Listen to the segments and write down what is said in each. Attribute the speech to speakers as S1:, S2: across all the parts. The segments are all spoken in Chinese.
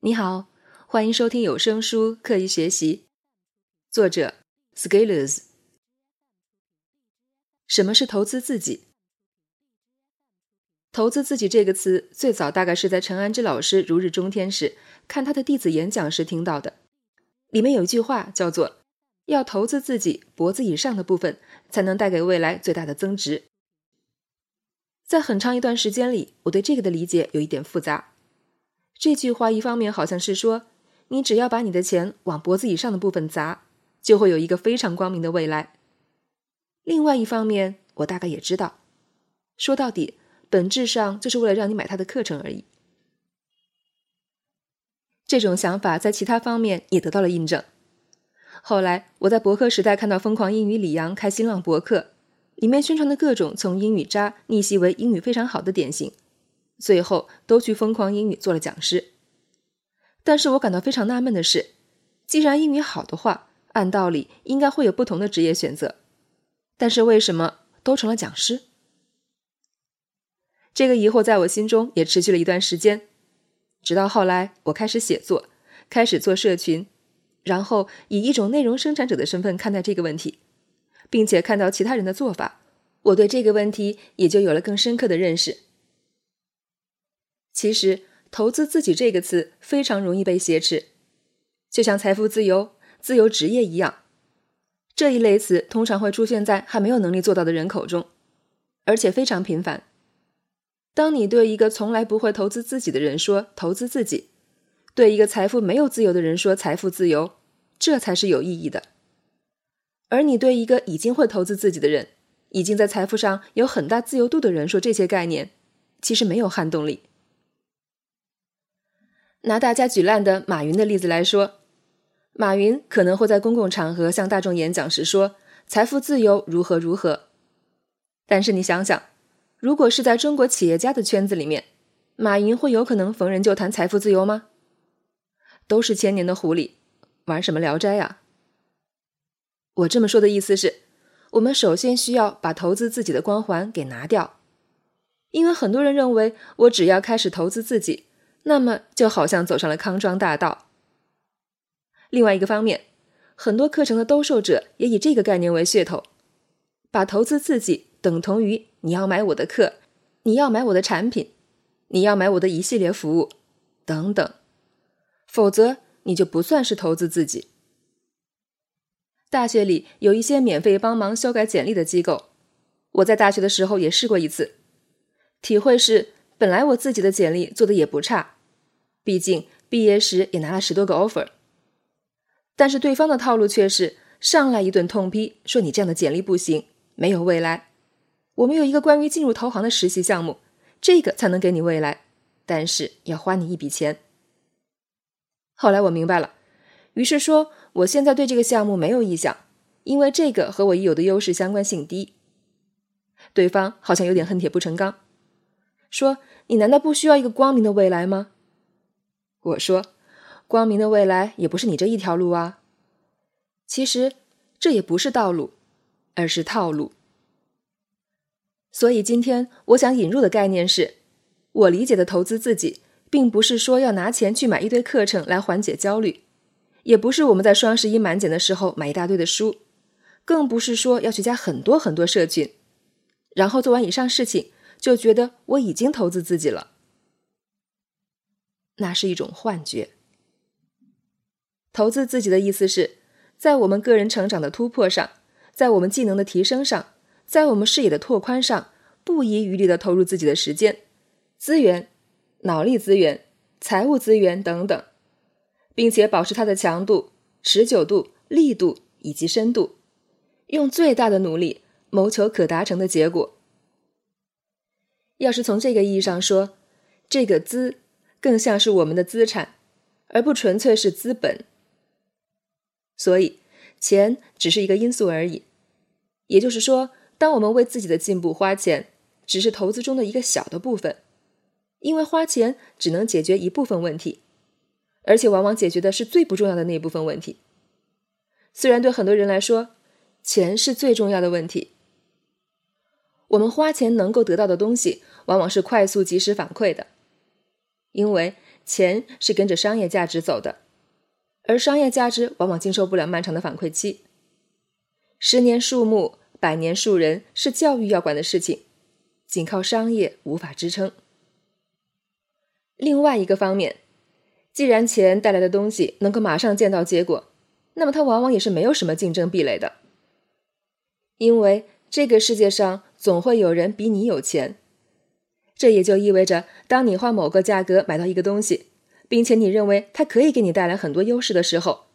S1: 你好，欢迎收听有声书《刻意学习》，作者 Scalers。什么是投资自己？投资自己这个词最早大概是在陈安之老师如日中天时，看他的弟子演讲时听到的。里面有一句话叫做：“要投资自己脖子以上的部分，才能带给未来最大的增值。”在很长一段时间里，我对这个的理解有一点复杂。这句话一方面好像是说，你只要把你的钱往脖子以上的部分砸，就会有一个非常光明的未来。另外一方面，我大概也知道，说到底，本质上就是为了让你买他的课程而已。这种想法在其他方面也得到了印证。后来我在博客时代看到疯狂英语李阳开新浪博客，里面宣传的各种从英语渣逆袭为英语非常好的典型。最后都去疯狂英语做了讲师，但是我感到非常纳闷的是，既然英语好的话，按道理应该会有不同的职业选择，但是为什么都成了讲师？这个疑惑在我心中也持续了一段时间，直到后来我开始写作，开始做社群，然后以一种内容生产者的身份看待这个问题，并且看到其他人的做法，我对这个问题也就有了更深刻的认识。其实，投资自己这个词非常容易被挟持，就像财富自由、自由职业一样，这一类词通常会出现在还没有能力做到的人口中，而且非常频繁。当你对一个从来不会投资自己的人说“投资自己”，对一个财富没有自由的人说“财富自由”，这才是有意义的。而你对一个已经会投资自己的人、已经在财富上有很大自由度的人说这些概念，其实没有撼动力。拿大家举烂的马云的例子来说，马云可能会在公共场合向大众演讲时说财富自由如何如何。但是你想想，如果是在中国企业家的圈子里面，马云会有可能逢人就谈财富自由吗？都是千年的狐狸，玩什么聊斋呀？我这么说的意思是，我们首先需要把投资自己的光环给拿掉，因为很多人认为我只要开始投资自己。那么就好像走上了康庄大道。另外一个方面，很多课程的兜售者也以这个概念为噱头，把投资自己等同于你要买我的课，你要买我的产品，你要买我的一系列服务等等，否则你就不算是投资自己。大学里有一些免费帮忙修改简历的机构，我在大学的时候也试过一次，体会是本来我自己的简历做的也不差。毕竟毕业时也拿了十多个 offer，但是对方的套路却是上来一顿痛批，说你这样的简历不行，没有未来。我们有一个关于进入投行的实习项目，这个才能给你未来，但是要花你一笔钱。后来我明白了，于是说我现在对这个项目没有意向，因为这个和我已有的优势相关性低。对方好像有点恨铁不成钢，说你难道不需要一个光明的未来吗？我说：“光明的未来也不是你这一条路啊。其实这也不是道路，而是套路。所以今天我想引入的概念是，我理解的投资自己，并不是说要拿钱去买一堆课程来缓解焦虑，也不是我们在双十一满减的时候买一大堆的书，更不是说要去加很多很多社群，然后做完以上事情就觉得我已经投资自己了。”那是一种幻觉。投资自己的意思是，在我们个人成长的突破上，在我们技能的提升上，在我们视野的拓宽上，不遗余力的投入自己的时间、资源、脑力资源、财务资源等等，并且保持它的强度、持久度、力度以及深度，用最大的努力谋求可达成的结果。要是从这个意义上说，这个“资”。更像是我们的资产，而不纯粹是资本。所以，钱只是一个因素而已。也就是说，当我们为自己的进步花钱，只是投资中的一个小的部分，因为花钱只能解决一部分问题，而且往往解决的是最不重要的那一部分问题。虽然对很多人来说，钱是最重要的问题，我们花钱能够得到的东西，往往是快速及时反馈的。因为钱是跟着商业价值走的，而商业价值往往经受不了漫长的反馈期。十年树木，百年树人是教育要管的事情，仅靠商业无法支撑。另外一个方面，既然钱带来的东西能够马上见到结果，那么它往往也是没有什么竞争壁垒的，因为这个世界上总会有人比你有钱。这也就意味着，当你花某个价格买到一个东西，并且你认为它可以给你带来很多优势的时候，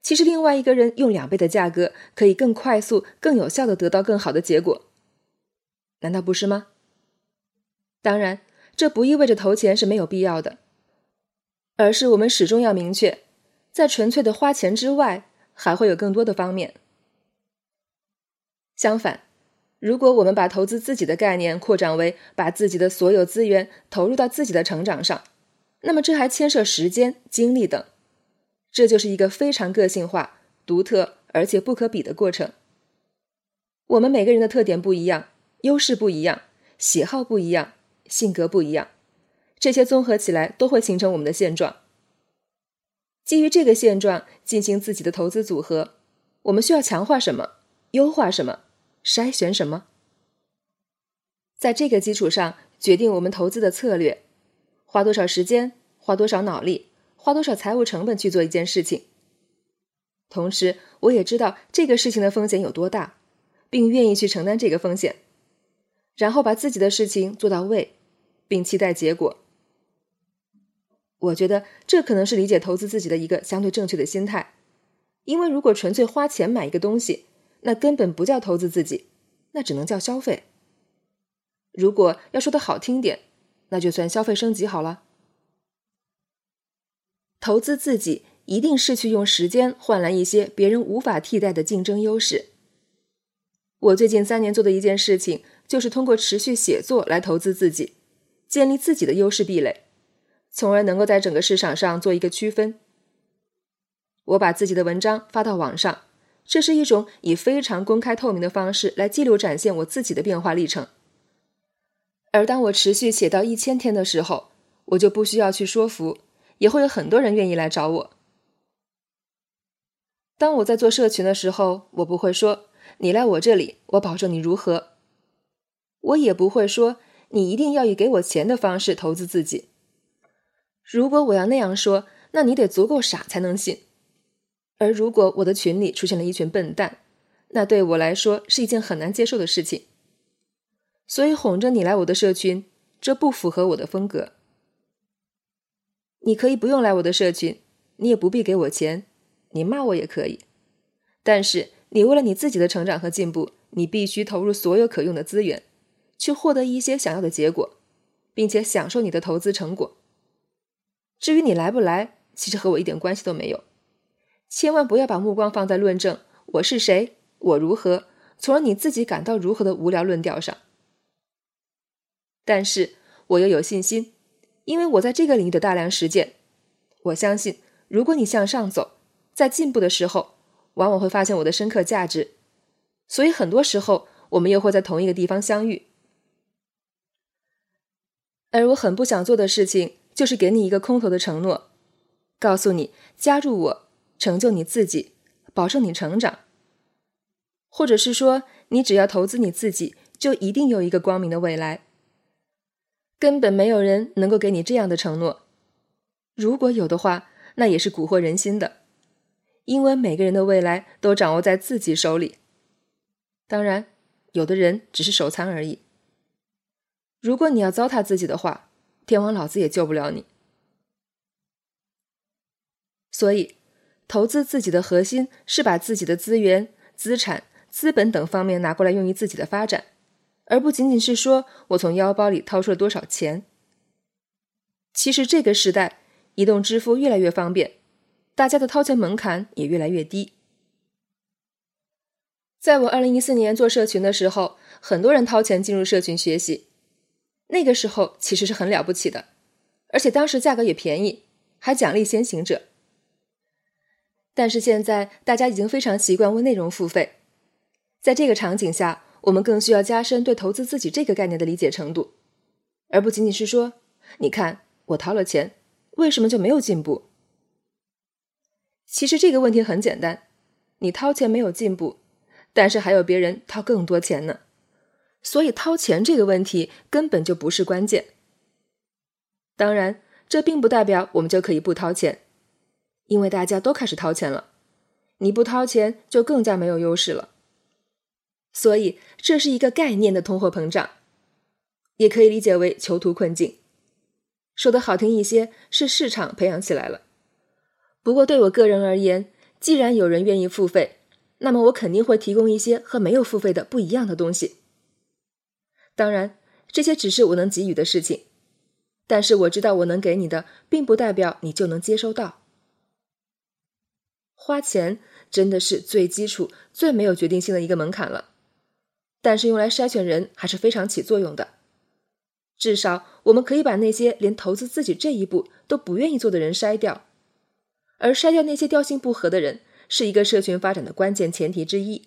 S1: 其实另外一个人用两倍的价格可以更快速、更有效的得到更好的结果，难道不是吗？当然。这不意味着投钱是没有必要的，而是我们始终要明确，在纯粹的花钱之外，还会有更多的方面。相反，如果我们把投资自己的概念扩展为把自己的所有资源投入到自己的成长上，那么这还牵涉时间、精力等，这就是一个非常个性化、独特而且不可比的过程。我们每个人的特点不一样，优势不一样，喜好不一样。性格不一样，这些综合起来都会形成我们的现状。基于这个现状进行自己的投资组合，我们需要强化什么？优化什么？筛选什么？在这个基础上决定我们投资的策略，花多少时间，花多少脑力，花多少财务成本去做一件事情。同时，我也知道这个事情的风险有多大，并愿意去承担这个风险。然后把自己的事情做到位，并期待结果。我觉得这可能是理解投资自己的一个相对正确的心态。因为如果纯粹花钱买一个东西，那根本不叫投资自己，那只能叫消费。如果要说的好听点，那就算消费升级好了。投资自己一定是去用时间换来一些别人无法替代的竞争优势。我最近三年做的一件事情。就是通过持续写作来投资自己，建立自己的优势壁垒，从而能够在整个市场上做一个区分。我把自己的文章发到网上，这是一种以非常公开透明的方式来记录展现我自己的变化历程。而当我持续写到一千天的时候，我就不需要去说服，也会有很多人愿意来找我。当我在做社群的时候，我不会说你来我这里，我保证你如何。我也不会说你一定要以给我钱的方式投资自己。如果我要那样说，那你得足够傻才能信。而如果我的群里出现了一群笨蛋，那对我来说是一件很难接受的事情。所以哄着你来我的社群，这不符合我的风格。你可以不用来我的社群，你也不必给我钱，你骂我也可以。但是你为了你自己的成长和进步，你必须投入所有可用的资源。去获得一些想要的结果，并且享受你的投资成果。至于你来不来，其实和我一点关系都没有。千万不要把目光放在论证我是谁、我如何，从而你自己感到如何的无聊论调上。但是我又有信心，因为我在这个领域的大量实践。我相信，如果你向上走，在进步的时候，往往会发现我的深刻价值。所以很多时候，我们又会在同一个地方相遇。而我很不想做的事情，就是给你一个空头的承诺，告诉你加入我，成就你自己，保证你成长，或者是说你只要投资你自己，就一定有一个光明的未来。根本没有人能够给你这样的承诺，如果有的话，那也是蛊惑人心的，因为每个人的未来都掌握在自己手里。当然，有的人只是手残而已。如果你要糟蹋自己的话，天王老子也救不了你。所以，投资自己的核心是把自己的资源、资产、资本等方面拿过来用于自己的发展，而不仅仅是说我从腰包里掏出了多少钱。其实这个时代，移动支付越来越方便，大家的掏钱门槛也越来越低。在我二零一四年做社群的时候，很多人掏钱进入社群学习。那个时候其实是很了不起的，而且当时价格也便宜，还奖励先行者。但是现在大家已经非常习惯为内容付费，在这个场景下，我们更需要加深对投资自己这个概念的理解程度，而不仅仅是说，你看我掏了钱，为什么就没有进步？其实这个问题很简单，你掏钱没有进步，但是还有别人掏更多钱呢，所以掏钱这个问题根本就不是关键。当然，这并不代表我们就可以不掏钱，因为大家都开始掏钱了，你不掏钱就更加没有优势了。所以这是一个概念的通货膨胀，也可以理解为囚徒困境。说的好听一些，是市场培养起来了。不过对我个人而言，既然有人愿意付费，那么我肯定会提供一些和没有付费的不一样的东西。当然，这些只是我能给予的事情，但是我知道我能给你的，并不代表你就能接收到。花钱真的是最基础、最没有决定性的一个门槛了，但是用来筛选人还是非常起作用的。至少我们可以把那些连投资自己这一步都不愿意做的人筛掉，而筛掉那些调性不合的人，是一个社群发展的关键前提之一。